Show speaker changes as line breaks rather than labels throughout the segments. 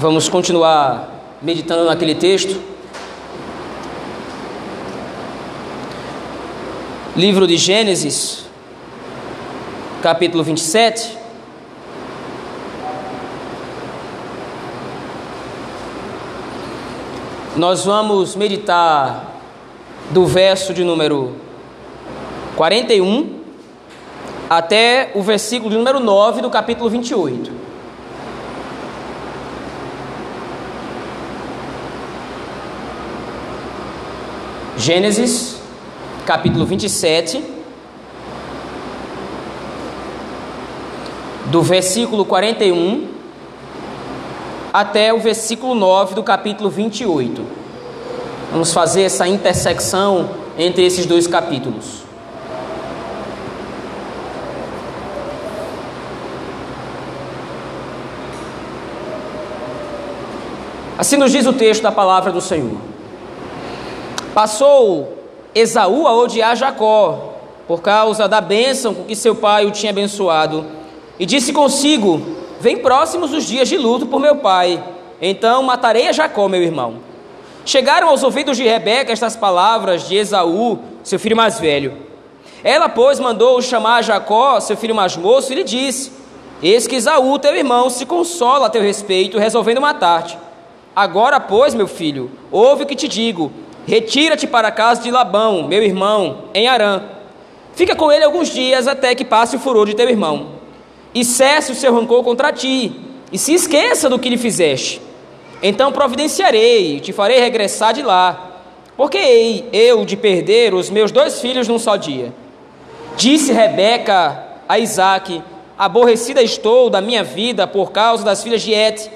Vamos continuar meditando naquele texto. Livro de Gênesis, capítulo 27. Nós vamos meditar do verso de número 41 até o versículo de número 9 do capítulo 28. Gênesis, capítulo 27, do versículo 41 até o versículo 9 do capítulo 28. Vamos fazer essa intersecção entre esses dois capítulos. Assim nos diz o texto da palavra do Senhor. Passou Esaú a odiar Jacó, por causa da bênção com que seu pai o tinha abençoado, e disse consigo: Vem próximos os dias de luto por meu pai, então matarei a Jacó, meu irmão. Chegaram aos ouvidos de Rebeca estas palavras de Esaú, seu filho mais velho. Ela, pois, mandou chamar Jacó, seu filho mais moço, e lhe disse: Eis que Esaú, teu irmão, se consola a teu respeito, resolvendo matar-te. Agora, pois, meu filho, ouve o que te digo: retira-te para a casa de Labão, meu irmão, em Arã. Fica com ele alguns dias até que passe o furor de teu irmão, e cesse o seu rancor contra ti, e se esqueça do que lhe fizeste. Então providenciarei te farei regressar de lá, porque hei eu de perder os meus dois filhos num só dia. Disse Rebeca a Isaque: Aborrecida estou da minha vida por causa das filhas de Et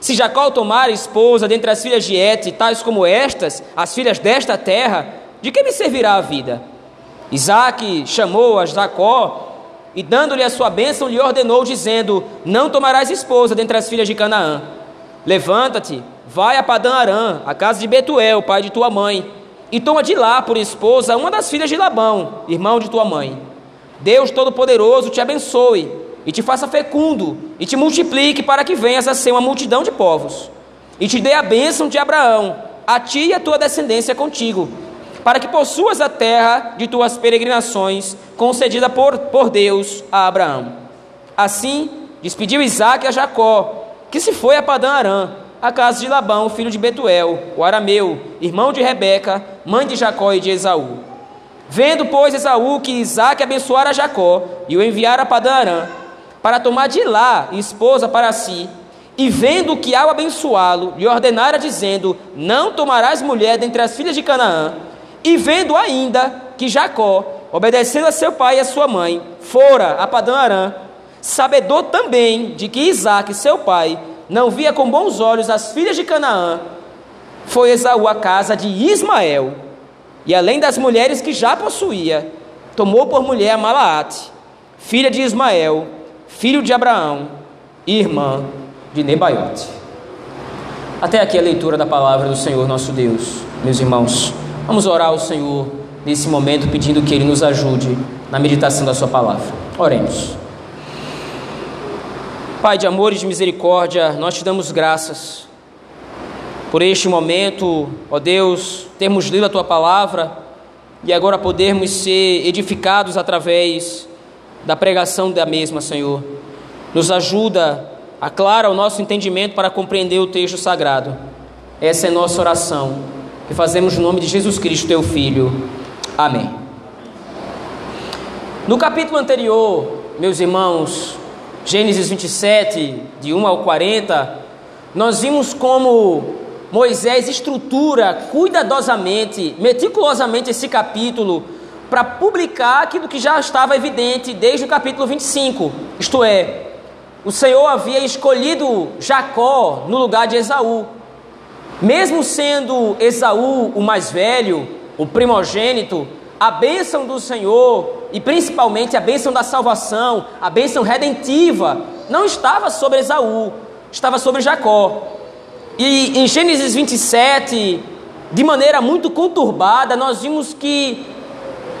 se Jacó tomar esposa dentre as filhas de Et, tais como estas, as filhas desta terra, de que me servirá a vida? Isaac chamou a Jacó e, dando-lhe a sua bênção, lhe ordenou, dizendo: Não tomarás esposa dentre as filhas de Canaã. Levanta-te, vai a Padã Arã, a casa de Betuel, pai de tua mãe, e toma de lá por esposa uma das filhas de Labão, irmão de tua mãe. Deus Todo-Poderoso te abençoe e te faça fecundo, e te multiplique para que venhas a ser uma multidão de povos, e te dê a bênção de Abraão, a ti e a tua descendência contigo, para que possuas a terra de tuas peregrinações, concedida por, por Deus a Abraão. Assim, despediu Isaac a Jacó, que se foi a Padã Arã, a casa de Labão, filho de Betuel, o arameu, irmão de Rebeca, mãe de Jacó e de Esaú. Vendo, pois, Esaú que Isaac abençoara Jacó e o enviara a Padã Arã, para tomar de lá esposa para si, e vendo que ao abençoá-lo, lhe ordenara dizendo: Não tomarás mulher dentre as filhas de Canaã, e vendo ainda que Jacó, obedecendo a seu pai e a sua mãe, fora a Padã Arã, sabedor também de que Isaac, seu pai, não via com bons olhos as filhas de Canaã, foi Esaú à casa de Ismael, e além das mulheres que já possuía, tomou por mulher a Malaate, filha de Ismael, filho de Abraão, irmã de Nebaiote. Até aqui a leitura da palavra do Senhor nosso Deus, meus irmãos. Vamos orar ao Senhor nesse momento, pedindo que Ele nos ajude na meditação da Sua palavra. Oremos. Pai de amor e de misericórdia, nós te damos graças por este momento, ó Deus, termos lido a Tua palavra e agora podermos ser edificados através da pregação da mesma, Senhor. Nos ajuda, aclara o nosso entendimento para compreender o texto sagrado. Essa é nossa oração, que fazemos no nome de Jesus Cristo, teu Filho. Amém. No capítulo anterior, meus irmãos, Gênesis 27, de 1 ao 40, nós vimos como Moisés estrutura cuidadosamente, meticulosamente esse capítulo para publicar aquilo que já estava evidente desde o capítulo 25, isto é, o Senhor havia escolhido Jacó no lugar de Esaú. Mesmo sendo Esaú o mais velho, o primogênito, a bênção do Senhor e principalmente a bênção da salvação, a bênção redentiva, não estava sobre Esaú, estava sobre Jacó. E em Gênesis 27, de maneira muito conturbada, nós vimos que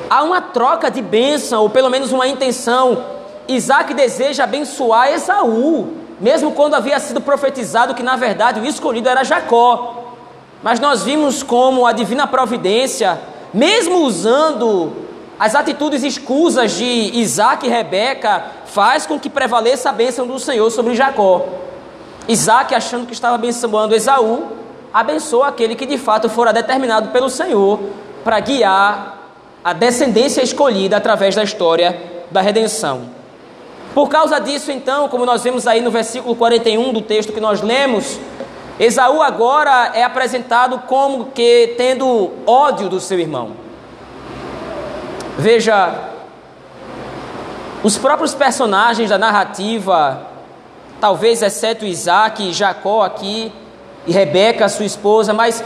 há uma troca de bênção, ou pelo menos uma intenção. Isaac deseja abençoar Esaú, mesmo quando havia sido profetizado que na verdade o escolhido era Jacó. Mas nós vimos como a divina providência, mesmo usando as atitudes escusas de Isaac e Rebeca, faz com que prevaleça a bênção do Senhor sobre Jacó. Isaac, achando que estava abençoando Esaú, abençoa aquele que de fato fora determinado pelo Senhor para guiar a descendência escolhida através da história da redenção. Por causa disso, então, como nós vemos aí no versículo 41 do texto que nós lemos, Esaú agora é apresentado como que tendo ódio do seu irmão. Veja, os próprios personagens da narrativa, talvez exceto Isaac e Jacó aqui, e Rebeca, sua esposa, mas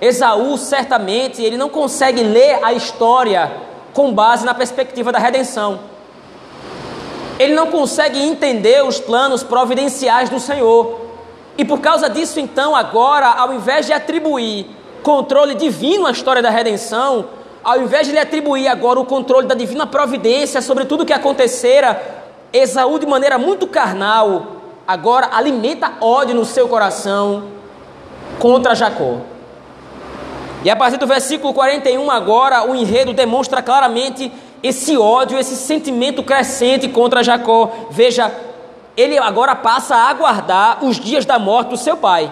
Esaú certamente ele não consegue ler a história com base na perspectiva da redenção. Ele não consegue entender os planos providenciais do Senhor. E por causa disso, então, agora, ao invés de atribuir controle divino à história da redenção, ao invés de lhe atribuir agora o controle da divina providência sobre tudo o que acontecera, Esaú, de maneira muito carnal, agora alimenta ódio no seu coração contra Jacó. E a partir do versículo 41, agora, o enredo demonstra claramente esse ódio, esse sentimento crescente contra Jacó. Veja, ele agora passa a aguardar os dias da morte do seu pai.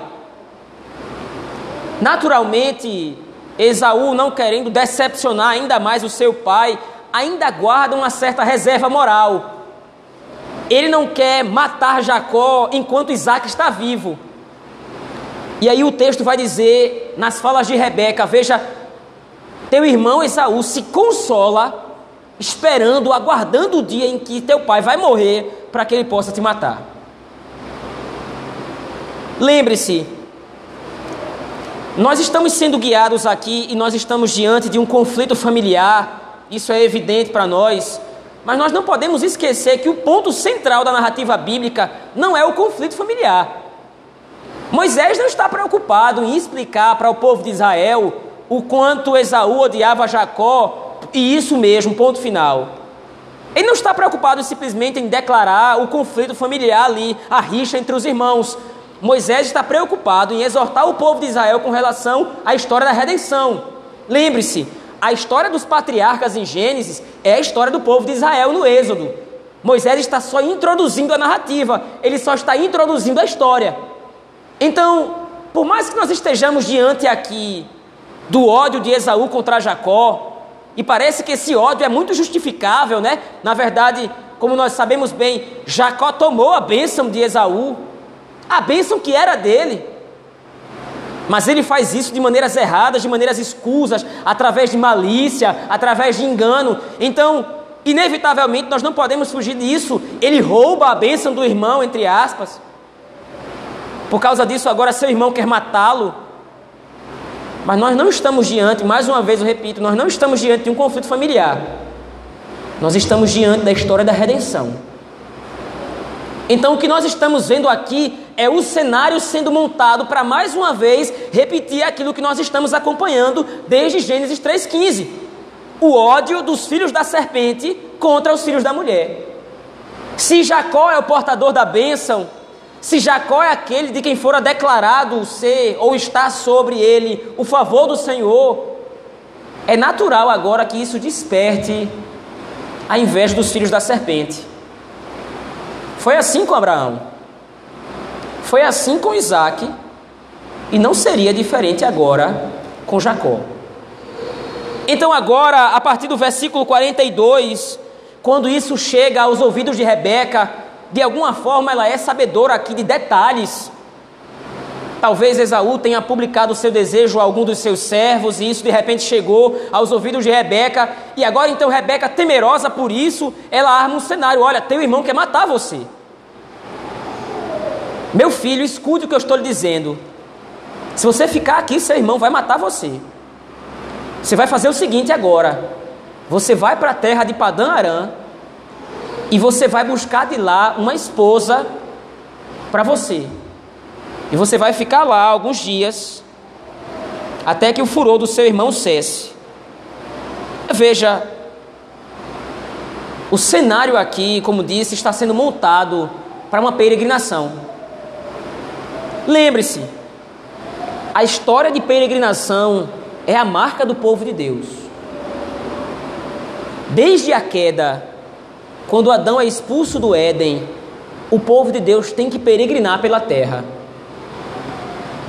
Naturalmente, Esaú, não querendo decepcionar ainda mais o seu pai, ainda guarda uma certa reserva moral. Ele não quer matar Jacó enquanto Isaac está vivo. E aí o texto vai dizer, nas falas de Rebeca, veja, teu irmão Esaú se consola esperando, aguardando o dia em que teu pai vai morrer para que ele possa te matar. Lembre-se, nós estamos sendo guiados aqui e nós estamos diante de um conflito familiar, isso é evidente para nós, mas nós não podemos esquecer que o ponto central da narrativa bíblica não é o conflito familiar. Moisés não está preocupado em explicar para o povo de Israel o quanto Esaú odiava Jacó, e isso mesmo, ponto final. Ele não está preocupado simplesmente em declarar o conflito familiar ali, a rixa entre os irmãos. Moisés está preocupado em exortar o povo de Israel com relação à história da redenção. Lembre-se, a história dos patriarcas em Gênesis é a história do povo de Israel no Êxodo. Moisés está só introduzindo a narrativa, ele só está introduzindo a história. Então, por mais que nós estejamos diante aqui do ódio de Esaú contra Jacó, e parece que esse ódio é muito justificável, né? Na verdade, como nós sabemos bem, Jacó tomou a bênção de Esaú, a bênção que era dele. Mas ele faz isso de maneiras erradas, de maneiras escusas, através de malícia, através de engano. Então, inevitavelmente, nós não podemos fugir disso. Ele rouba a bênção do irmão, entre aspas. Por causa disso, agora seu irmão quer matá-lo. Mas nós não estamos diante, mais uma vez eu repito, nós não estamos diante de um conflito familiar. Nós estamos diante da história da redenção. Então o que nós estamos vendo aqui é o cenário sendo montado para mais uma vez repetir aquilo que nós estamos acompanhando desde Gênesis 3,15. O ódio dos filhos da serpente contra os filhos da mulher. Se Jacó é o portador da bênção, se Jacó é aquele de quem fora declarado ser ou está sobre ele o favor do Senhor, é natural agora que isso desperte a inveja dos filhos da serpente. Foi assim com Abraão, foi assim com Isaac, e não seria diferente agora com Jacó. Então, agora, a partir do versículo 42, quando isso chega aos ouvidos de Rebeca, de alguma forma ela é sabedora aqui de detalhes. Talvez Esaú tenha publicado o seu desejo a algum dos seus servos, e isso de repente chegou aos ouvidos de Rebeca, e agora então Rebeca, temerosa por isso, ela arma um cenário: olha, teu irmão quer matar você. Meu filho, escute o que eu estou lhe dizendo. Se você ficar aqui, seu irmão vai matar você. Você vai fazer o seguinte agora: você vai para a terra de Padã Arã, e você vai buscar de lá uma esposa para você. E você vai ficar lá alguns dias até que o furor do seu irmão cesse. Veja, o cenário aqui, como disse, está sendo montado para uma peregrinação. Lembre-se, a história de peregrinação é a marca do povo de Deus. Desde a queda, quando Adão é expulso do Éden, o povo de Deus tem que peregrinar pela terra.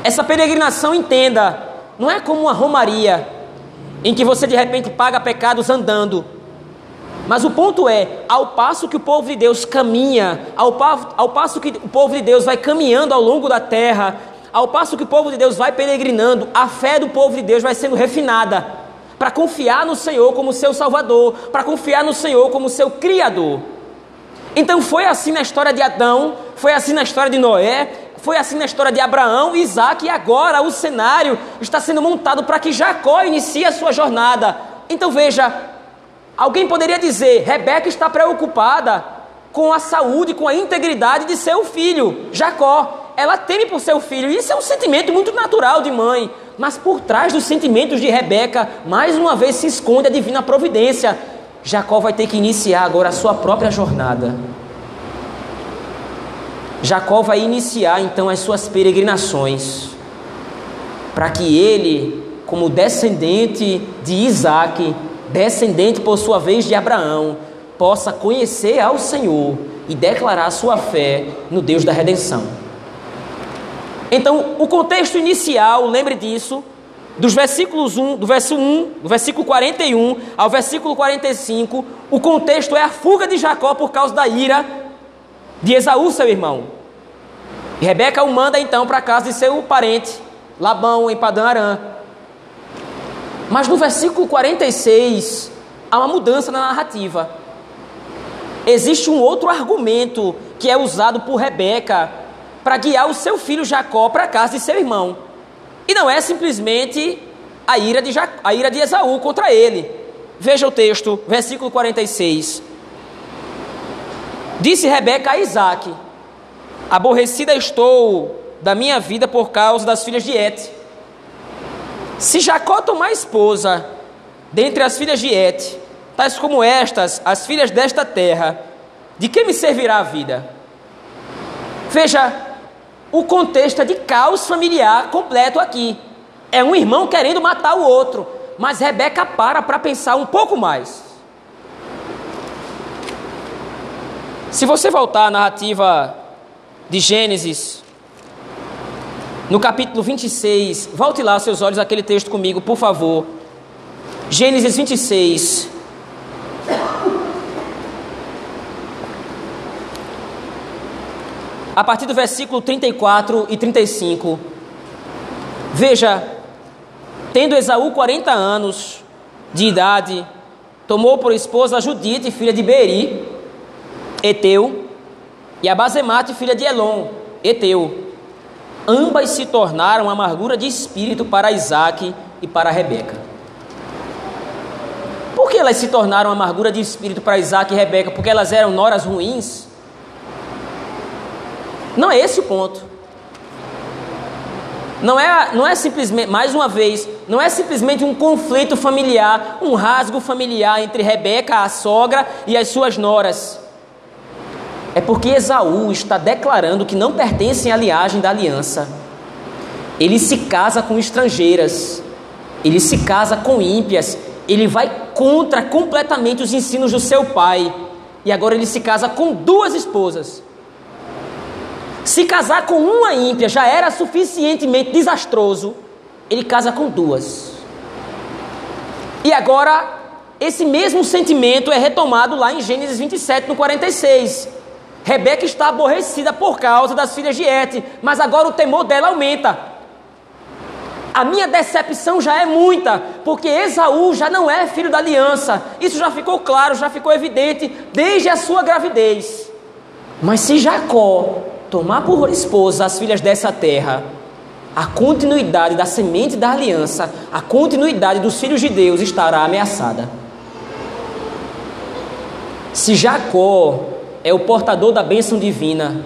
Essa peregrinação, entenda, não é como uma romaria, em que você de repente paga pecados andando. Mas o ponto é, ao passo que o povo de Deus caminha, ao, ao passo que o povo de Deus vai caminhando ao longo da terra, ao passo que o povo de Deus vai peregrinando, a fé do povo de Deus vai sendo refinada para confiar no Senhor como seu Salvador, para confiar no Senhor como seu Criador. Então foi assim na história de Adão, foi assim na história de Noé, foi assim na história de Abraão Isaac, e agora o cenário está sendo montado para que Jacó inicie a sua jornada. Então veja, alguém poderia dizer: Rebeca está preocupada com a saúde, com a integridade de seu filho, Jacó. Ela teme por seu filho. Isso é um sentimento muito natural de mãe. Mas por trás dos sentimentos de Rebeca, mais uma vez se esconde a divina providência. Jacó vai ter que iniciar agora a sua própria jornada. Jacó vai iniciar então as suas peregrinações, para que ele, como descendente de Isaac, descendente por sua vez de Abraão, possa conhecer ao Senhor e declarar sua fé no Deus da redenção. Então, o contexto inicial, lembre disso, dos versículos 1, do verso 1, do versículo 41 ao versículo 45, o contexto é a fuga de Jacó por causa da ira de Esaú, seu irmão. E Rebeca o manda então para a casa de seu parente, Labão, em Padã Arã. Mas no versículo 46, há uma mudança na narrativa. Existe um outro argumento que é usado por Rebeca para guiar o seu filho Jacó para a casa de seu irmão. E não é simplesmente a ira de, Jac... a ira de Esaú contra ele. Veja o texto, versículo 46. Disse Rebeca a Isaac: Aborrecida estou da minha vida por causa das filhas de Et. Se Jacó tomar esposa dentre as filhas de Et, tais como estas, as filhas desta terra, de que me servirá a vida? Veja, o contexto é de caos familiar completo aqui. É um irmão querendo matar o outro, mas Rebeca para para pensar um pouco mais. Se você voltar à narrativa de Gênesis, no capítulo 26, volte lá seus olhos aquele texto comigo, por favor. Gênesis 26. A partir do versículo 34 e 35. Veja, tendo Esaú 40 anos de idade, tomou por esposa Judite, filha de Beri, Eteu, e a Basemate, filha de Elon, Eteu. Ambas se tornaram amargura de espírito para Isaac e para Rebeca. Por que elas se tornaram amargura de espírito para Isaac e Rebeca? Porque elas eram noras ruins? Não é esse o ponto. Não é, não é simplesmente, mais uma vez, não é simplesmente um conflito familiar, um rasgo familiar entre Rebeca, a sogra, e as suas noras. É porque Esaú está declarando que não pertencem à linhagem da aliança. Ele se casa com estrangeiras, ele se casa com ímpias, ele vai contra completamente os ensinos do seu pai. E agora ele se casa com duas esposas. Se casar com uma ímpia já era suficientemente desastroso, ele casa com duas. E agora, esse mesmo sentimento é retomado lá em Gênesis 27, no 46. Rebeca está aborrecida por causa das filhas de Et, mas agora o temor dela aumenta. A minha decepção já é muita, porque Esaú já não é filho da aliança. Isso já ficou claro, já ficou evidente desde a sua gravidez. Mas se Jacó tomar por esposa as filhas dessa terra, a continuidade da semente da aliança, a continuidade dos filhos de Deus estará ameaçada. Se Jacó é o portador da bênção divina.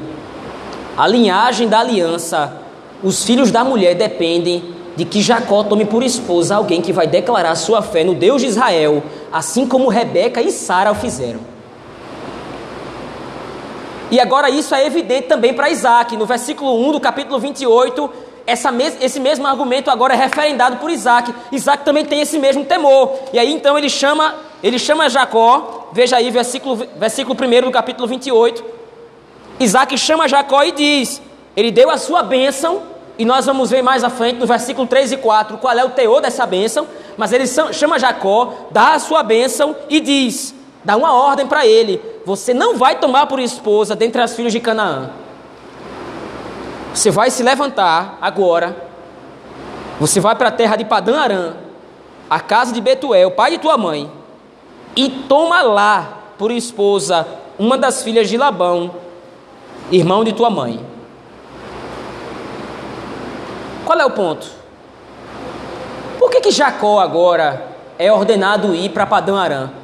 A linhagem da aliança, os filhos da mulher dependem de que Jacó tome por esposa alguém que vai declarar sua fé no Deus de Israel, assim como Rebeca e Sara o fizeram. E agora isso é evidente também para Isaac. No versículo 1 do capítulo 28, essa mes esse mesmo argumento agora é referendado por Isaac. Isaac também tem esse mesmo temor. E aí então ele chama, ele chama Jacó, veja aí, versículo, versículo 1 do capítulo 28. Isaac chama Jacó e diz: Ele deu a sua bênção, e nós vamos ver mais à frente, no versículo 3 e 4, qual é o teor dessa bênção. Mas ele chama Jacó, dá a sua bênção e diz: dá uma ordem para ele: Você não vai tomar por esposa dentre as filhas de Canaã. Você vai se levantar agora, você vai para a terra de Padã Arã, a casa de Betuel, pai de tua mãe, e toma lá por esposa uma das filhas de Labão, irmão de tua mãe. Qual é o ponto? Por que, que Jacó agora é ordenado ir para Padã Arã?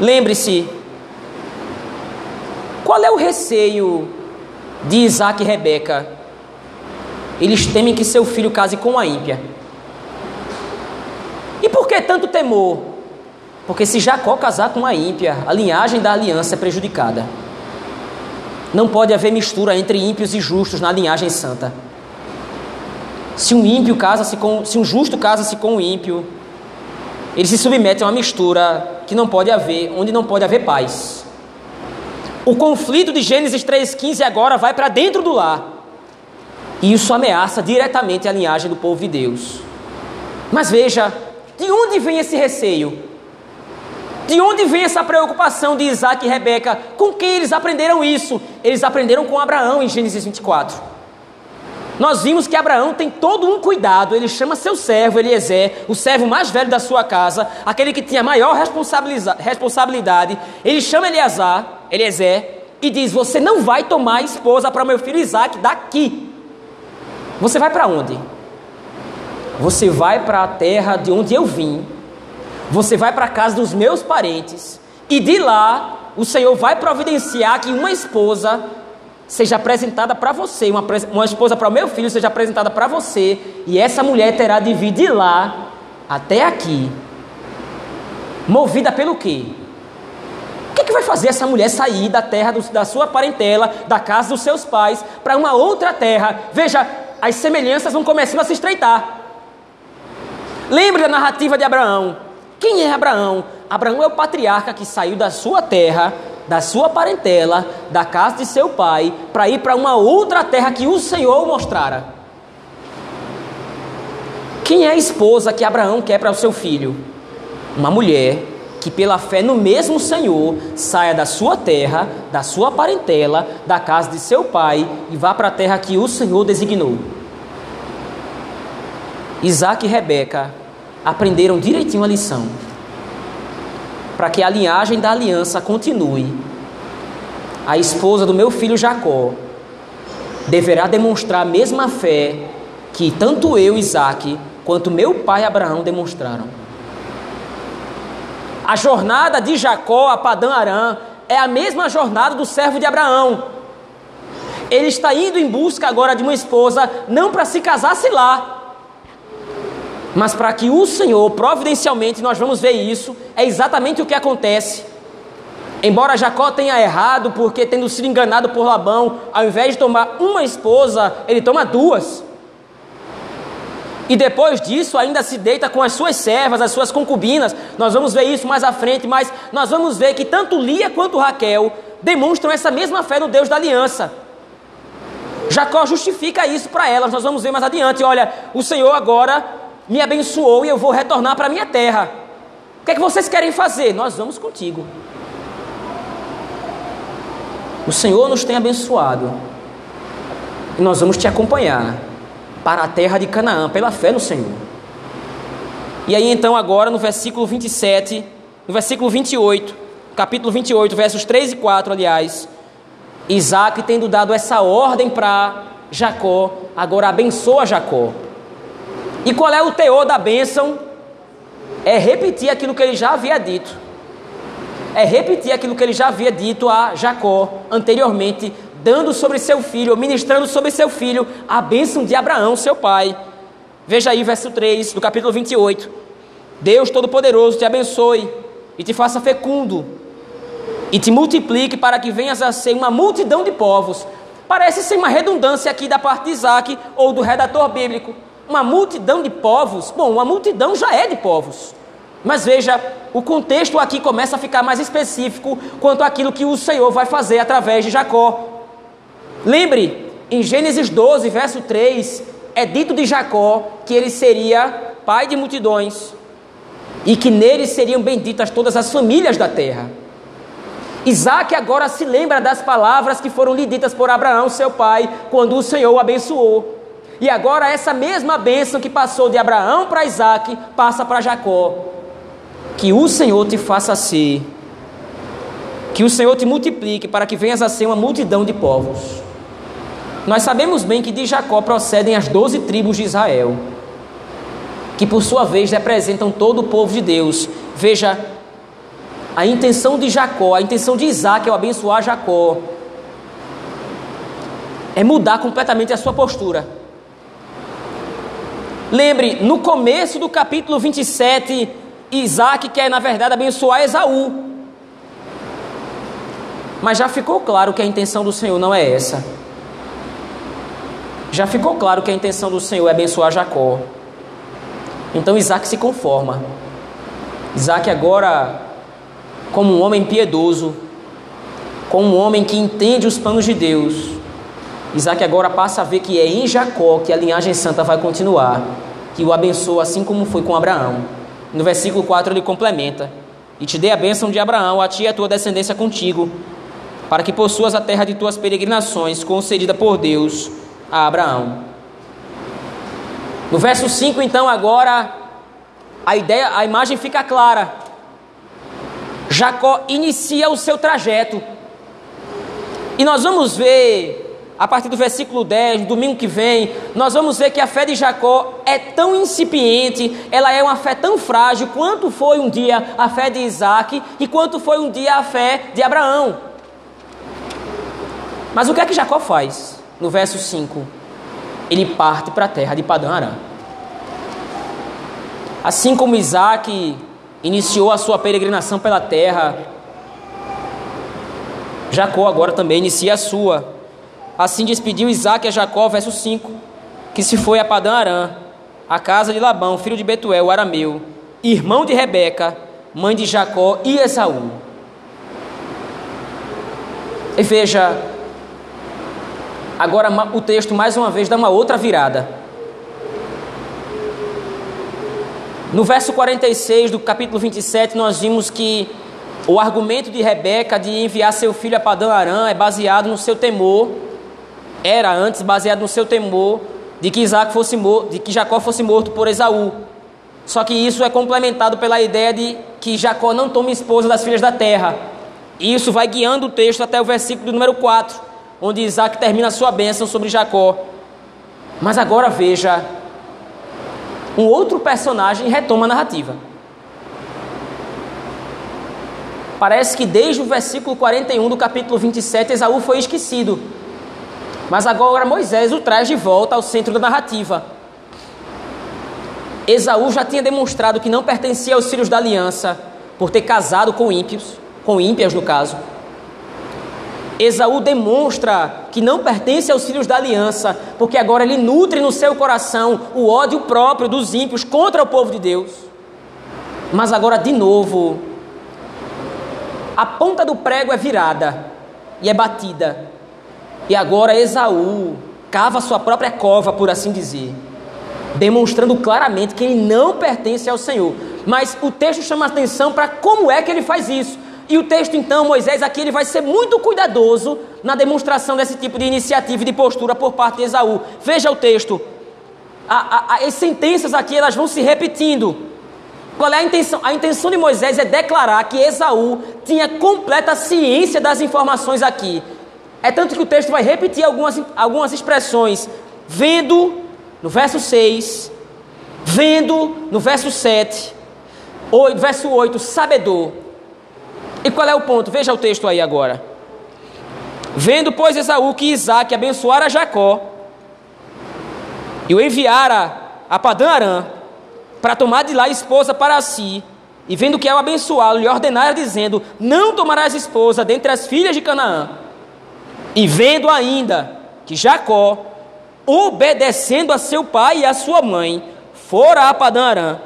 Lembre-se, qual é o receio de Isaac e Rebeca? Eles temem que seu filho case com a ímpia. E por que tanto temor? Porque se Jacó casar com a ímpia, a linhagem da aliança é prejudicada. Não pode haver mistura entre ímpios e justos na linhagem santa. Se um ímpio casa-se com, se um justo casa-se com um ímpio, ele se submete a uma mistura que não pode haver, onde não pode haver paz. O conflito de Gênesis 3,15 agora vai para dentro do lar. E isso ameaça diretamente a linhagem do povo de Deus. Mas veja, de onde vem esse receio? De onde vem essa preocupação de Isaac e Rebeca? Com quem eles aprenderam isso? Eles aprenderam com Abraão em Gênesis 24. Nós vimos que Abraão tem todo um cuidado, ele chama seu servo Eliezer, o servo mais velho da sua casa, aquele que tinha maior responsabilidade, ele chama Eleazar, Eliezer e diz: Você não vai tomar esposa para meu filho Isaac daqui. Você vai para onde? Você vai para a terra de onde eu vim, você vai para a casa dos meus parentes, e de lá o Senhor vai providenciar que uma esposa seja apresentada para você, uma, uma esposa para o meu filho seja apresentada para você, e essa mulher terá de vir de lá até aqui, movida pelo quê? O que, é que vai fazer essa mulher sair da terra do, da sua parentela, da casa dos seus pais, para uma outra terra? Veja, as semelhanças vão começando a se estreitar. Lembre da narrativa de Abraão. Quem é Abraão? Abraão é o patriarca que saiu da sua terra da sua parentela, da casa de seu pai, para ir para uma outra terra que o Senhor mostrara. Quem é a esposa que Abraão quer para o seu filho? Uma mulher que, pela fé no mesmo Senhor, saia da sua terra, da sua parentela, da casa de seu pai e vá para a terra que o Senhor designou. Isaac e Rebeca aprenderam direitinho a lição para que a linhagem da aliança continue, a esposa do meu filho Jacó deverá demonstrar a mesma fé que tanto eu, Isaac, quanto meu pai Abraão demonstraram. A jornada de Jacó a Padã Arã é a mesma jornada do servo de Abraão. Ele está indo em busca agora de uma esposa, não para se casar-se lá, mas para que o Senhor, providencialmente, nós vamos ver isso, é exatamente o que acontece. Embora Jacó tenha errado, porque tendo sido enganado por Labão, ao invés de tomar uma esposa, ele toma duas. E depois disso ainda se deita com as suas servas, as suas concubinas. Nós vamos ver isso mais à frente, mas nós vamos ver que tanto Lia quanto Raquel demonstram essa mesma fé no Deus da aliança. Jacó justifica isso para elas, nós vamos ver mais adiante. Olha, o Senhor agora me abençoou e eu vou retornar para minha terra. O que é que vocês querem fazer? Nós vamos contigo. O Senhor nos tem abençoado. E nós vamos te acompanhar para a terra de Canaã, pela fé no Senhor. E aí então agora no versículo 27, no versículo 28, capítulo 28, versos 3 e 4, aliás, Isaac tendo dado essa ordem para Jacó, agora abençoa Jacó. E qual é o teor da bênção? É repetir aquilo que ele já havia dito. É repetir aquilo que ele já havia dito a Jacó anteriormente, dando sobre seu filho, ministrando sobre seu filho a bênção de Abraão, seu pai. Veja aí, verso 3 do capítulo 28. Deus Todo-Poderoso te abençoe e te faça fecundo, e te multiplique para que venhas a ser uma multidão de povos. Parece ser uma redundância aqui da parte de Isaac ou do redator bíblico. Uma multidão de povos. Bom, uma multidão já é de povos. Mas veja, o contexto aqui começa a ficar mais específico quanto àquilo que o Senhor vai fazer através de Jacó. Lembre, em Gênesis 12, verso 3, é dito de Jacó que ele seria pai de multidões e que nele seriam benditas todas as famílias da terra. Isaac agora se lembra das palavras que foram lhe ditas por Abraão, seu pai, quando o Senhor o abençoou. E agora essa mesma bênção que passou de Abraão para Isaac passa para Jacó. Que o Senhor te faça ser, que o Senhor te multiplique para que venhas a ser uma multidão de povos. Nós sabemos bem que de Jacó procedem as doze tribos de Israel, que por sua vez representam todo o povo de Deus. Veja, a intenção de Jacó, a intenção de Isaac ao abençoar Jacó, é mudar completamente a sua postura. Lembre, no começo do capítulo 27, Isaac quer, na verdade, abençoar Esaú. Mas já ficou claro que a intenção do Senhor não é essa. Já ficou claro que a intenção do Senhor é abençoar Jacó. Então Isaac se conforma. Isaac agora, como um homem piedoso, como um homem que entende os planos de Deus, Isaac agora passa a ver que é em Jacó que a linhagem santa vai continuar, que o abençoa assim como foi com Abraão. No versículo 4 ele complementa: E te dei a bênção de Abraão, a ti e a tua descendência contigo, para que possuas a terra de tuas peregrinações, concedida por Deus a Abraão. No verso 5, então, agora a ideia, a imagem fica clara. Jacó inicia o seu trajeto. E nós vamos ver a partir do versículo 10, domingo que vem, nós vamos ver que a fé de Jacó é tão incipiente, ela é uma fé tão frágil quanto foi um dia a fé de Isaac e quanto foi um dia a fé de Abraão. Mas o que é que Jacó faz? No verso 5, ele parte para a terra de Padã. Assim como Isaac iniciou a sua peregrinação pela terra, Jacó agora também inicia a sua. Assim despediu Isaac a Jacó, verso 5, que se foi a Padã Arã, a casa de Labão, filho de Betuel, o arameu, irmão de Rebeca, mãe de Jacó e Esaú. E veja, agora o texto mais uma vez dá uma outra virada. No verso 46 do capítulo 27, nós vimos que o argumento de Rebeca de enviar seu filho a Padã Arã é baseado no seu temor era antes baseado no seu temor de que Isaac fosse morto, de que Jacó fosse morto por Esaú. Só que isso é complementado pela ideia de que Jacó não tome esposa das filhas da terra. E isso vai guiando o texto até o versículo número 4, onde Isaac termina a sua bênção sobre Jacó. Mas agora veja, um outro personagem retoma a narrativa. Parece que desde o versículo 41 do capítulo 27, Esaú foi esquecido. Mas agora Moisés o traz de volta ao centro da narrativa. Esaú já tinha demonstrado que não pertencia aos filhos da aliança por ter casado com ímpios, com ímpias no caso. Esaú demonstra que não pertence aos filhos da aliança, porque agora ele nutre no seu coração o ódio próprio dos ímpios contra o povo de Deus. Mas agora, de novo, a ponta do prego é virada e é batida e agora Esaú cava sua própria cova, por assim dizer, demonstrando claramente que ele não pertence ao Senhor. Mas o texto chama atenção para como é que ele faz isso. E o texto, então, Moisés aqui ele vai ser muito cuidadoso na demonstração desse tipo de iniciativa e de postura por parte de Esaú. Veja o texto. A, a, as sentenças aqui elas vão se repetindo. Qual é a intenção? A intenção de Moisés é declarar que Esaú tinha completa ciência das informações aqui. É tanto que o texto vai repetir algumas, algumas expressões. Vendo, no verso 6. Vendo, no verso 7. 8, verso 8, sabedor. E qual é o ponto? Veja o texto aí agora. Vendo, pois, Esaú que Isaac abençoara Jacó e o enviara a Padã Arã para tomar de lá esposa para si, e vendo que ao abençoá-lo, lhe ordenara, dizendo: Não tomarás esposa dentre as filhas de Canaã. E vendo ainda que Jacó, obedecendo a seu pai e a sua mãe, fora a Padã Arã,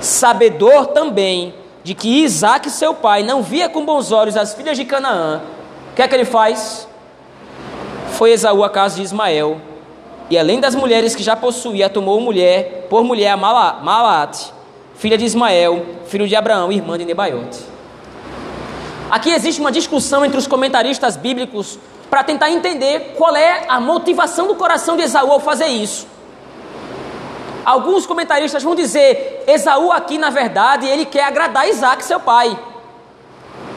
sabedor também de que Isaac, seu pai, não via com bons olhos as filhas de Canaã, o que é que ele faz? Foi Esaú à casa de Ismael, e além das mulheres que já possuía, tomou mulher, por mulher a Malate, filha de Ismael, filho de Abraão, irmã de Nebaiote. Aqui existe uma discussão entre os comentaristas bíblicos para tentar entender qual é a motivação do coração de Esaú ao fazer isso. Alguns comentaristas vão dizer: Esaú aqui, na verdade, ele quer agradar Isaac, seu pai.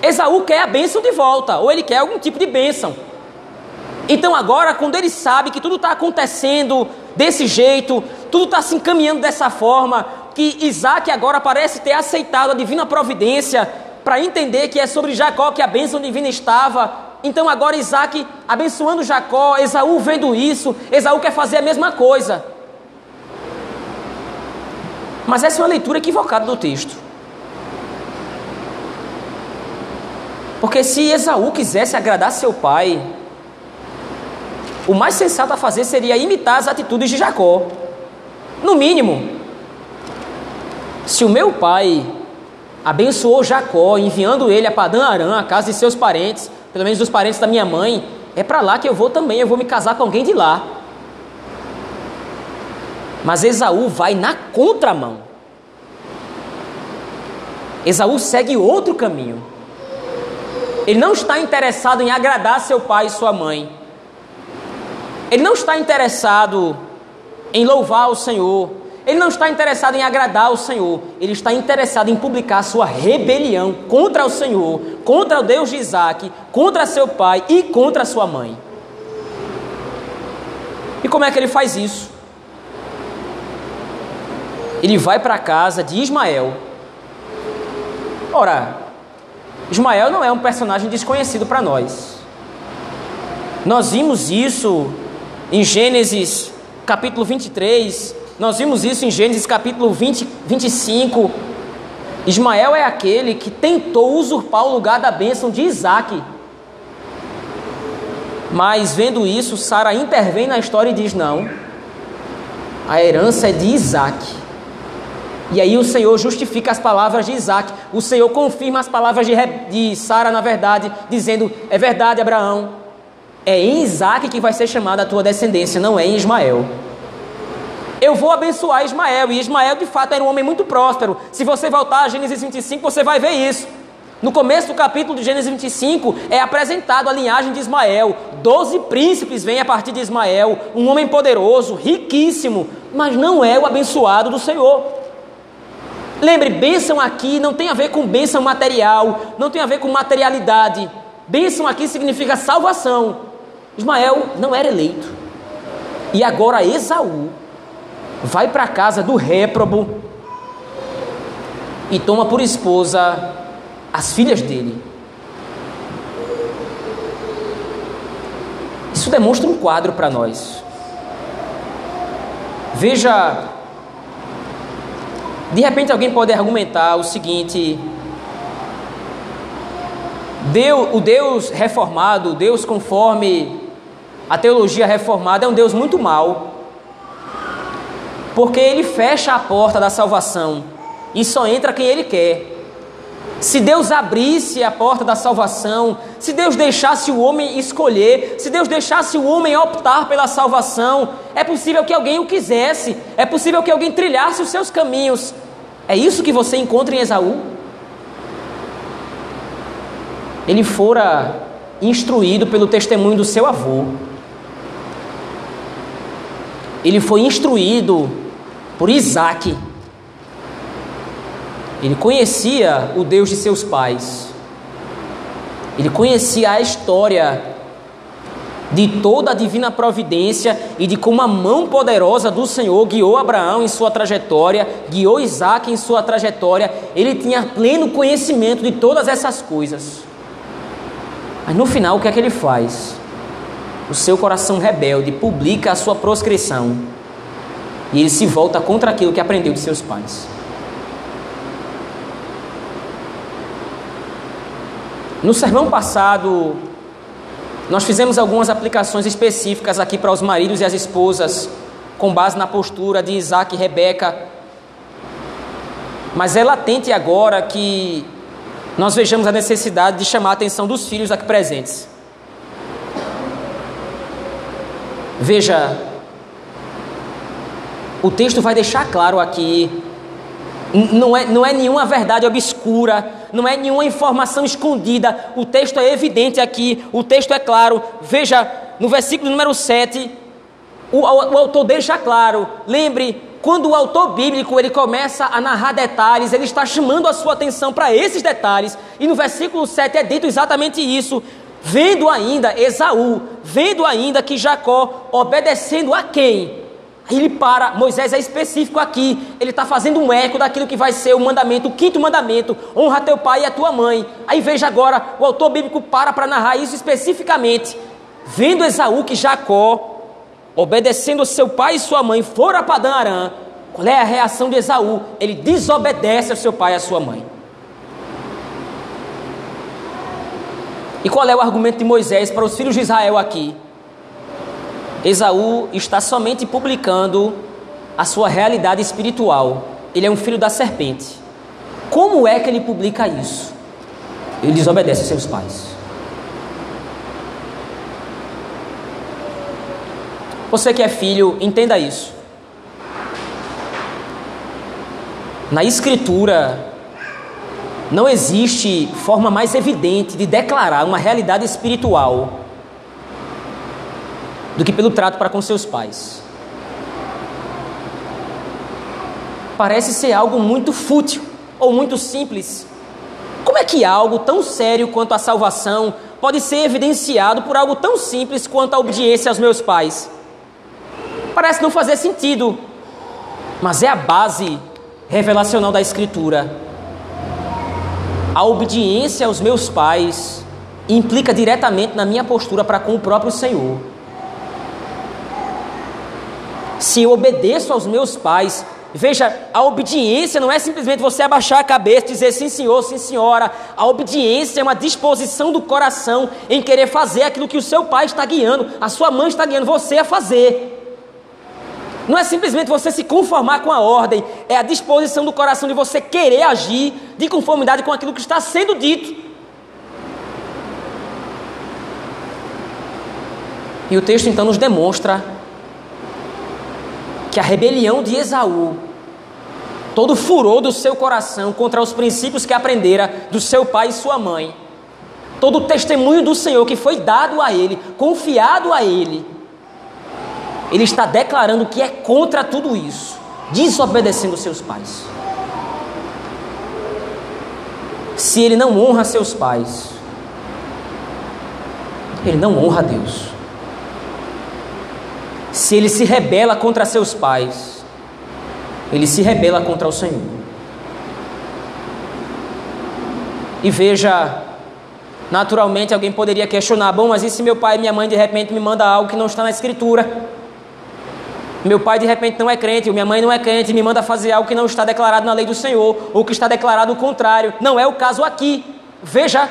Esaú quer a bênção de volta, ou ele quer algum tipo de bênção. Então agora, quando ele sabe que tudo está acontecendo desse jeito, tudo está se encaminhando dessa forma, que Isaac agora parece ter aceitado a divina providência para entender que é sobre Jacó que a bênção divina estava. Então agora Isaac abençoando Jacó, Esaú vendo isso, Esaú quer fazer a mesma coisa. Mas essa é uma leitura equivocada do texto. Porque se Esaú quisesse agradar seu pai, o mais sensato a fazer seria imitar as atitudes de Jacó. No mínimo, se o meu pai abençoou Jacó, enviando ele a Padã Arã, a casa de seus parentes, pelo menos dos parentes da minha mãe, é para lá que eu vou também, eu vou me casar com alguém de lá. Mas Esaú vai na contramão. Esaú segue outro caminho. Ele não está interessado em agradar seu pai e sua mãe. Ele não está interessado em louvar o Senhor. Ele não está interessado em agradar o Senhor, ele está interessado em publicar sua rebelião contra o Senhor, contra o Deus de Isaac, contra seu pai e contra sua mãe. E como é que ele faz isso? Ele vai para a casa de Ismael. Ora, Ismael não é um personagem desconhecido para nós. Nós vimos isso em Gênesis capítulo 23, nós vimos isso em Gênesis capítulo 20, 25. Ismael é aquele que tentou usurpar o lugar da bênção de Isaac. Mas vendo isso, Sara intervém na história e diz: Não, a herança é de Isaac. E aí o Senhor justifica as palavras de Isaac. O Senhor confirma as palavras de, de Sara, na verdade, dizendo: É verdade, Abraão. É em Isaac que vai ser chamada a tua descendência, não é em Ismael eu vou abençoar Ismael. E Ismael, de fato, era um homem muito próspero. Se você voltar a Gênesis 25, você vai ver isso. No começo do capítulo de Gênesis 25 é apresentado a linhagem de Ismael. Doze príncipes vêm a partir de Ismael, um homem poderoso, riquíssimo, mas não é o abençoado do Senhor. Lembre, bênção aqui não tem a ver com bênção material, não tem a ver com materialidade. Bênção aqui significa salvação. Ismael não era eleito. E agora Esaú vai para a casa do réprobo e toma por esposa as filhas dele. Isso demonstra um quadro para nós. Veja, de repente alguém pode argumentar o seguinte: Deus, o Deus reformado, Deus conforme a teologia reformada, é um Deus muito mau porque ele fecha a porta da salvação e só entra quem ele quer. Se Deus abrisse a porta da salvação, se Deus deixasse o homem escolher, se Deus deixasse o homem optar pela salvação, é possível que alguém o quisesse, é possível que alguém trilhasse os seus caminhos. É isso que você encontra em Esaú? Ele fora instruído pelo testemunho do seu avô. Ele foi instruído por Isaac. Ele conhecia o Deus de seus pais. Ele conhecia a história de toda a divina providência e de como a mão poderosa do Senhor guiou Abraão em sua trajetória, guiou Isaac em sua trajetória. Ele tinha pleno conhecimento de todas essas coisas. Mas no final, o que é que ele faz? O seu coração rebelde publica a sua proscrição e ele se volta contra aquilo que aprendeu de seus pais. No sermão passado, nós fizemos algumas aplicações específicas aqui para os maridos e as esposas, com base na postura de Isaac e Rebeca. Mas é latente agora que nós vejamos a necessidade de chamar a atenção dos filhos aqui presentes. Veja, o texto vai deixar claro aqui, não é, não é nenhuma verdade obscura, não é nenhuma informação escondida, o texto é evidente aqui, o texto é claro. Veja, no versículo número 7, o, o, o autor deixa claro, lembre, quando o autor bíblico ele começa a narrar detalhes, ele está chamando a sua atenção para esses detalhes, e no versículo 7 é dito exatamente isso. Vendo ainda Esaú, vendo ainda que Jacó obedecendo a quem? Ele para, Moisés é específico aqui, ele está fazendo um eco daquilo que vai ser o mandamento, o quinto mandamento: honra teu pai e a tua mãe. Aí veja agora, o autor bíblico para para narrar isso especificamente. Vendo Esaú que Jacó, obedecendo seu pai e sua mãe, fora para Padã Arã, qual é a reação de Esaú? Ele desobedece ao seu pai e à sua mãe. E qual é o argumento de Moisés para os filhos de Israel aqui? Esaú está somente publicando a sua realidade espiritual. Ele é um filho da serpente. Como é que ele publica isso? Ele desobedece a seus pais. Você que é filho, entenda isso. Na Escritura, não existe forma mais evidente de declarar uma realidade espiritual do que pelo trato para com seus pais. Parece ser algo muito fútil ou muito simples. Como é que algo tão sério quanto a salvação pode ser evidenciado por algo tão simples quanto a obediência aos meus pais? Parece não fazer sentido, mas é a base revelacional da Escritura. A obediência aos meus pais implica diretamente na minha postura para com o próprio Senhor se eu obedeço aos meus pais, veja, a obediência não é simplesmente você abaixar a cabeça e dizer sim senhor, sim senhora. A obediência é uma disposição do coração em querer fazer aquilo que o seu pai está guiando, a sua mãe está guiando você a fazer. Não é simplesmente você se conformar com a ordem, é a disposição do coração de você querer agir de conformidade com aquilo que está sendo dito. E o texto então nos demonstra que a rebelião de Esaú, todo o furor do seu coração contra os princípios que aprendera do seu pai e sua mãe, todo o testemunho do Senhor que foi dado a ele, confiado a ele, ele está declarando que é contra tudo isso, desobedecendo seus pais. Se ele não honra seus pais, ele não honra Deus se ele se rebela contra seus pais, ele se rebela contra o Senhor. E veja, naturalmente alguém poderia questionar: bom, mas e se meu pai e minha mãe de repente me mandam algo que não está na Escritura? Meu pai de repente não é crente, minha mãe não é crente, me manda fazer algo que não está declarado na lei do Senhor, ou que está declarado o contrário. Não é o caso aqui. Veja,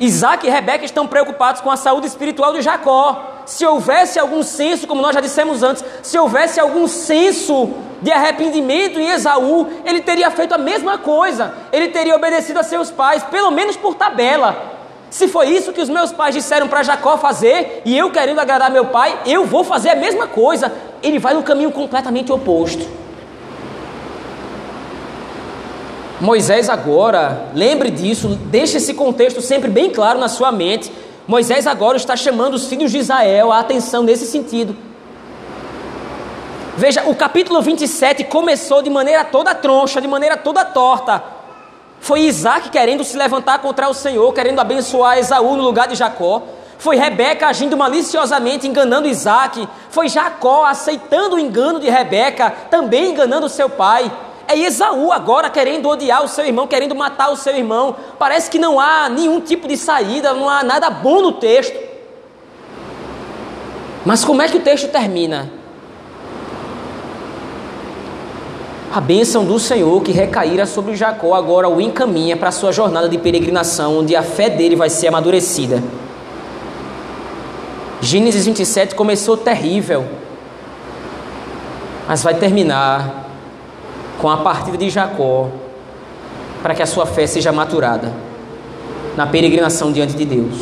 Isaac e Rebeca estão preocupados com a saúde espiritual de Jacó se houvesse algum senso, como nós já dissemos antes, se houvesse algum senso de arrependimento em Esaú, ele teria feito a mesma coisa, ele teria obedecido a seus pais, pelo menos por tabela. Se foi isso que os meus pais disseram para Jacó fazer, e eu querendo agradar meu pai, eu vou fazer a mesma coisa. Ele vai no caminho completamente oposto. Moisés agora, lembre disso, deixe esse contexto sempre bem claro na sua mente. Moisés agora está chamando os filhos de Israel a atenção nesse sentido. Veja, o capítulo 27 começou de maneira toda troncha, de maneira toda torta. Foi Isaac querendo se levantar contra o Senhor, querendo abençoar Esaú no lugar de Jacó. Foi Rebeca agindo maliciosamente, enganando Isaac. Foi Jacó aceitando o engano de Rebeca, também enganando seu pai. É Esaú agora querendo odiar o seu irmão, querendo matar o seu irmão. Parece que não há nenhum tipo de saída, não há nada bom no texto. Mas como é que o texto termina? A bênção do Senhor que recaíra sobre Jacó agora o encaminha para a sua jornada de peregrinação, onde a fé dele vai ser amadurecida. Gênesis 27 começou terrível, mas vai terminar com a partida de Jacó, para que a sua fé seja maturada na peregrinação diante de Deus.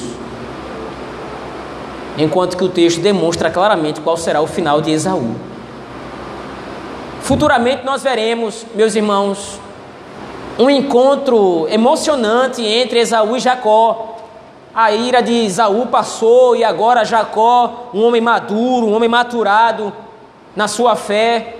Enquanto que o texto demonstra claramente qual será o final de Esaú. Futuramente nós veremos, meus irmãos, um encontro emocionante entre Esaú e Jacó. A ira de Esaú passou e agora Jacó, um homem maduro, um homem maturado na sua fé,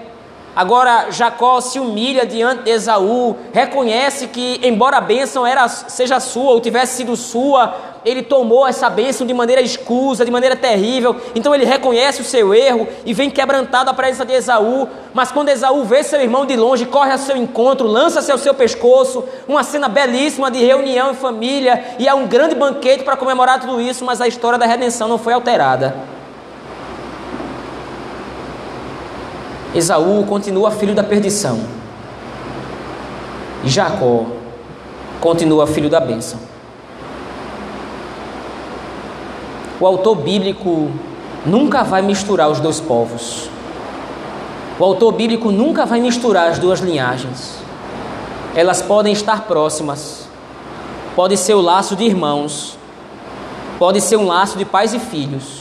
Agora Jacó se humilha diante de Esaú, reconhece que, embora a bênção era, seja sua ou tivesse sido sua, ele tomou essa bênção de maneira escusa, de maneira terrível. Então ele reconhece o seu erro e vem quebrantado à presença de Esaú. Mas quando Esaú vê seu irmão de longe, corre ao seu encontro, lança-se ao seu pescoço, uma cena belíssima de reunião em família, e é um grande banquete para comemorar tudo isso, mas a história da redenção não foi alterada. Esaú continua filho da perdição. Jacó continua filho da bênção. O autor bíblico nunca vai misturar os dois povos. O autor bíblico nunca vai misturar as duas linhagens. Elas podem estar próximas. Pode ser o laço de irmãos. Pode ser um laço de pais e filhos.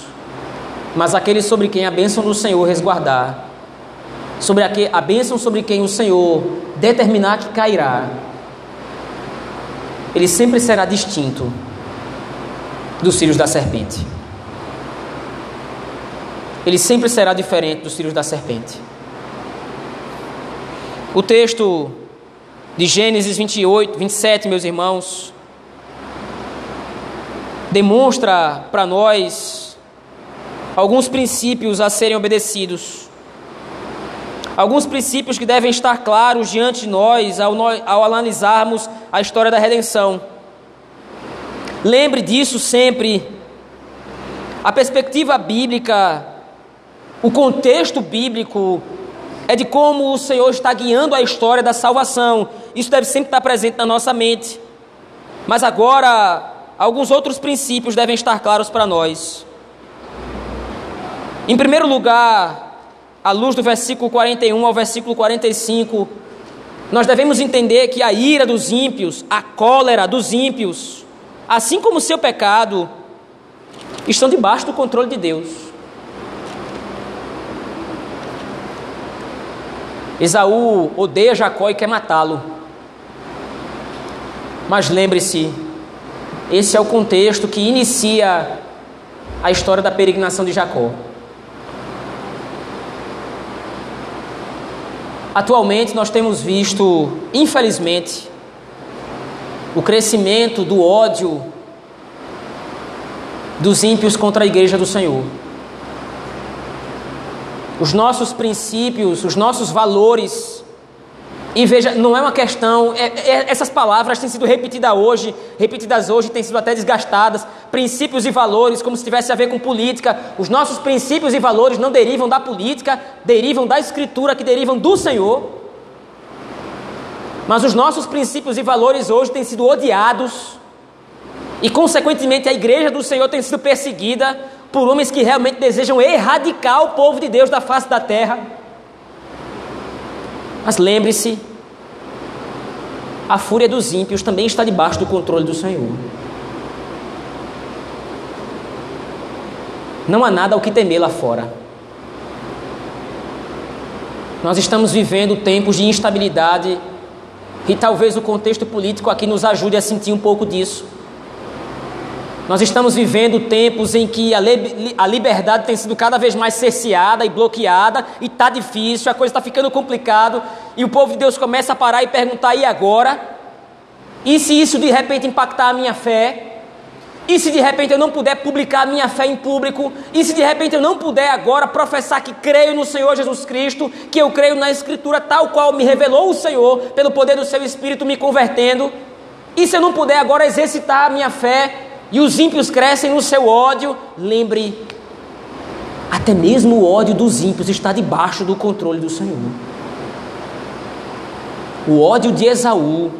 Mas aquele sobre quem a bênção do Senhor resguardar sobre a, que, a bênção sobre quem o Senhor determinar que cairá, ele sempre será distinto dos filhos da serpente. Ele sempre será diferente dos filhos da serpente. O texto de Gênesis 28, 27, meus irmãos, demonstra para nós alguns princípios a serem obedecidos Alguns princípios que devem estar claros diante de nós ao, ao analisarmos a história da redenção. Lembre disso sempre. A perspectiva bíblica, o contexto bíblico é de como o Senhor está guiando a história da salvação. Isso deve sempre estar presente na nossa mente. Mas agora, alguns outros princípios devem estar claros para nós. Em primeiro lugar, à luz do versículo 41 ao versículo 45, nós devemos entender que a ira dos ímpios, a cólera dos ímpios, assim como o seu pecado, estão debaixo do controle de Deus. Esaú odeia Jacó e quer matá-lo. Mas lembre-se, esse é o contexto que inicia a história da peregrinação de Jacó. Atualmente nós temos visto, infelizmente, o crescimento do ódio dos ímpios contra a igreja do Senhor. Os nossos princípios, os nossos valores e veja, não é uma questão, é, é, essas palavras têm sido repetidas hoje, repetidas hoje, têm sido até desgastadas. Princípios e valores, como se tivesse a ver com política. Os nossos princípios e valores não derivam da política, derivam da Escritura, que derivam do Senhor. Mas os nossos princípios e valores hoje têm sido odiados, e consequentemente a igreja do Senhor tem sido perseguida por homens que realmente desejam erradicar o povo de Deus da face da terra. Mas lembre-se, a fúria dos ímpios também está debaixo do controle do Senhor. Não há nada ao que temer lá fora. Nós estamos vivendo tempos de instabilidade e talvez o contexto político aqui nos ajude a sentir um pouco disso. Nós estamos vivendo tempos em que a, li a liberdade tem sido cada vez mais cerceada e bloqueada, e está difícil, a coisa está ficando complicado, e o povo de Deus começa a parar e perguntar: e agora? E se isso de repente impactar a minha fé? E se de repente eu não puder publicar a minha fé em público? E se de repente eu não puder agora professar que creio no Senhor Jesus Cristo, que eu creio na Escritura tal qual me revelou o Senhor, pelo poder do seu Espírito me convertendo? E se eu não puder agora exercitar a minha fé e os ímpios crescem no seu ódio, lembre, até mesmo o ódio dos ímpios está debaixo do controle do Senhor. O ódio de Esaú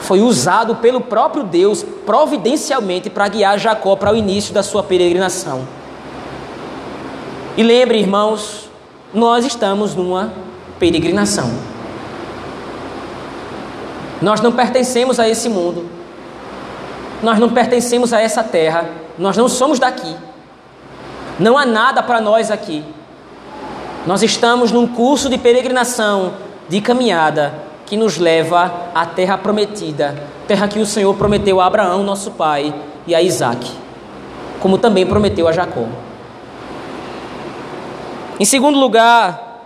foi usado pelo próprio Deus providencialmente para guiar Jacó para o início da sua peregrinação. E lembre, irmãos, nós estamos numa peregrinação. Nós não pertencemos a esse mundo. Nós não pertencemos a essa terra. Nós não somos daqui. Não há nada para nós aqui. Nós estamos num curso de peregrinação, de caminhada, que nos leva à terra prometida, terra que o Senhor prometeu a Abraão, nosso pai, e a Isaac, como também prometeu a Jacó. Em segundo lugar,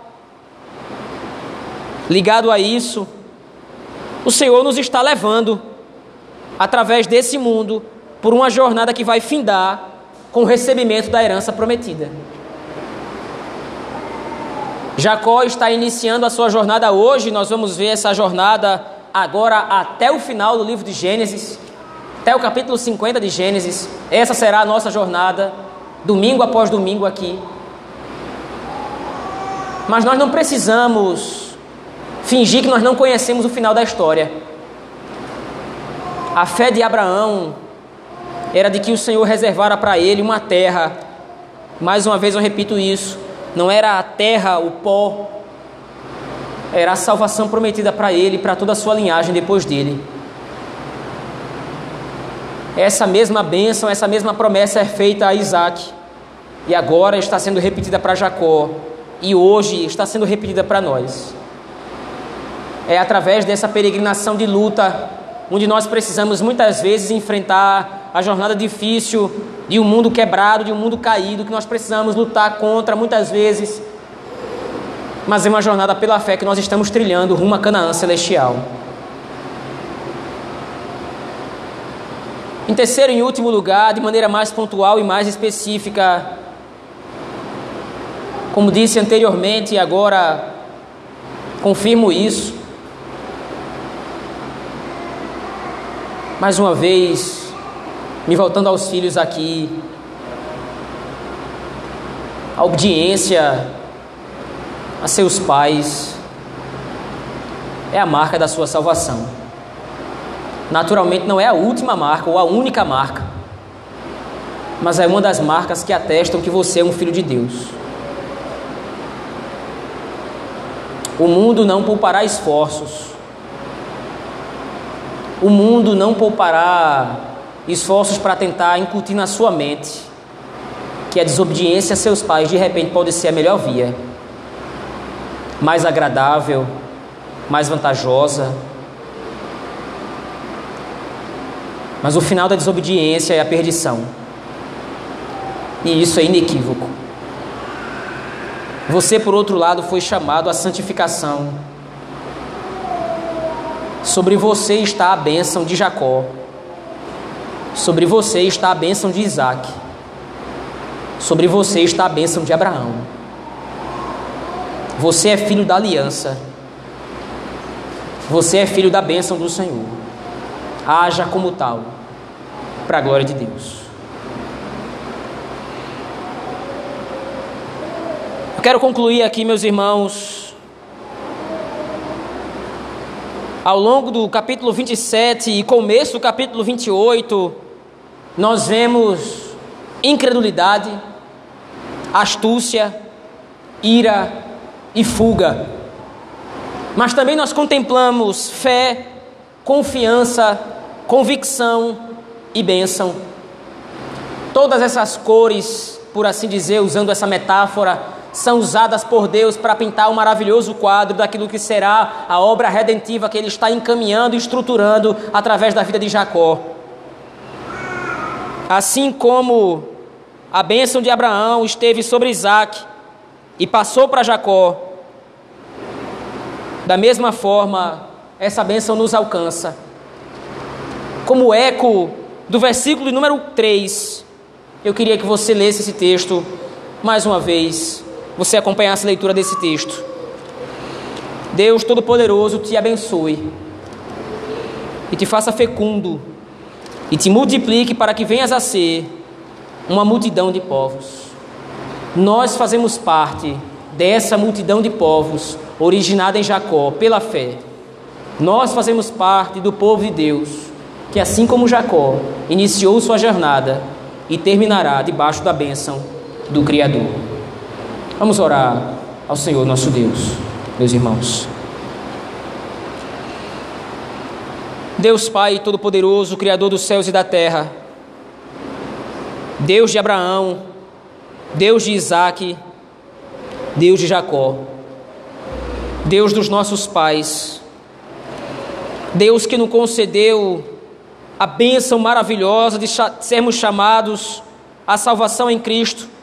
ligado a isso, o Senhor nos está levando, através desse mundo, por uma jornada que vai findar com o recebimento da herança prometida. Jacó está iniciando a sua jornada hoje, nós vamos ver essa jornada agora até o final do livro de Gênesis, até o capítulo 50 de Gênesis. Essa será a nossa jornada, domingo após domingo aqui. Mas nós não precisamos fingir que nós não conhecemos o final da história. A fé de Abraão era de que o Senhor reservara para ele uma terra. Mais uma vez eu repito isso não era a terra, o pó, era a salvação prometida para ele e para toda a sua linhagem depois dele. Essa mesma bênção, essa mesma promessa é feita a Isaac e agora está sendo repetida para Jacó e hoje está sendo repetida para nós. É através dessa peregrinação de luta, onde nós precisamos muitas vezes enfrentar a jornada difícil de um mundo quebrado, de um mundo caído, que nós precisamos lutar contra muitas vezes. Mas é uma jornada pela fé que nós estamos trilhando rumo a Canaã celestial. Em terceiro e último lugar, de maneira mais pontual e mais específica, como disse anteriormente e agora confirmo isso. Mais uma vez, me voltando aos filhos aqui, a obediência a seus pais é a marca da sua salvação. Naturalmente não é a última marca ou a única marca, mas é uma das marcas que atestam que você é um filho de Deus. O mundo não poupará esforços. O mundo não poupará esforços para tentar incutir na sua mente que a desobediência a seus pais de repente pode ser a melhor via, mais agradável, mais vantajosa. Mas o final da desobediência é a perdição. E isso é inequívoco. Você, por outro lado, foi chamado à santificação. Sobre você está a bênção de Jacó. Sobre você está a bênção de Isaac. Sobre você está a bênção de Abraão. Você é filho da aliança. Você é filho da bênção do Senhor. Haja como tal, para a glória de Deus. Eu quero concluir aqui, meus irmãos, ao longo do capítulo 27 e começo do capítulo 28 nós vemos incredulidade, astúcia, ira e fuga. Mas também nós contemplamos fé, confiança, convicção e bênção. Todas essas cores, por assim dizer, usando essa metáfora, são usadas por Deus para pintar o um maravilhoso quadro daquilo que será a obra redentiva que Ele está encaminhando e estruturando através da vida de Jacó. Assim como a bênção de Abraão esteve sobre Isaac e passou para Jacó, da mesma forma, essa bênção nos alcança. Como eco do versículo número 3, eu queria que você lesse esse texto mais uma vez, você acompanhasse a leitura desse texto. Deus Todo-Poderoso te abençoe e te faça fecundo e te multiplique para que venhas a ser uma multidão de povos. Nós fazemos parte dessa multidão de povos originada em Jacó pela fé. Nós fazemos parte do povo de Deus, que assim como Jacó iniciou sua jornada e terminará debaixo da bênção do Criador. Vamos orar ao Senhor nosso Deus, meus irmãos. Deus Pai Todo-Poderoso, Criador dos céus e da terra, Deus de Abraão, Deus de Isaac, Deus de Jacó, Deus dos nossos pais, Deus que nos concedeu a bênção maravilhosa de sermos chamados à salvação em Cristo,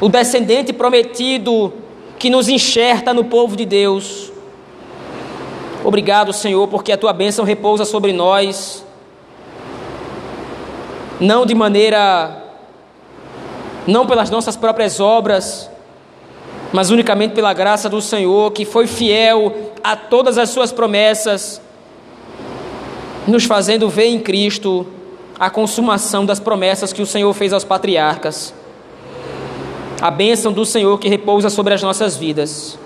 o descendente prometido que nos enxerta no povo de Deus. Obrigado, Senhor, porque a tua bênção repousa sobre nós, não de maneira, não pelas nossas próprias obras, mas unicamente pela graça do Senhor, que foi fiel a todas as suas promessas, nos fazendo ver em Cristo a consumação das promessas que o Senhor fez aos patriarcas, a bênção do Senhor que repousa sobre as nossas vidas,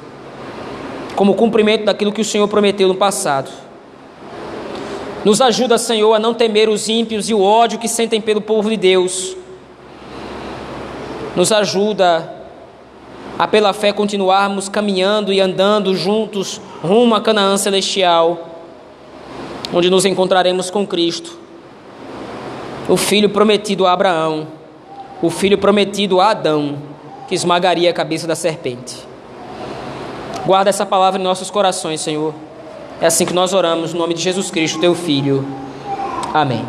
como cumprimento daquilo que o Senhor prometeu no passado. Nos ajuda, Senhor, a não temer os ímpios e o ódio que sentem pelo povo de Deus. Nos ajuda a pela fé continuarmos caminhando e andando juntos rumo a Canaã celestial, onde nos encontraremos com Cristo, o filho prometido a Abraão, o filho prometido a Adão, que esmagaria a cabeça da serpente. Guarda essa palavra em nossos corações, Senhor. É assim que nós oramos, no nome de Jesus Cristo, teu filho. Amém.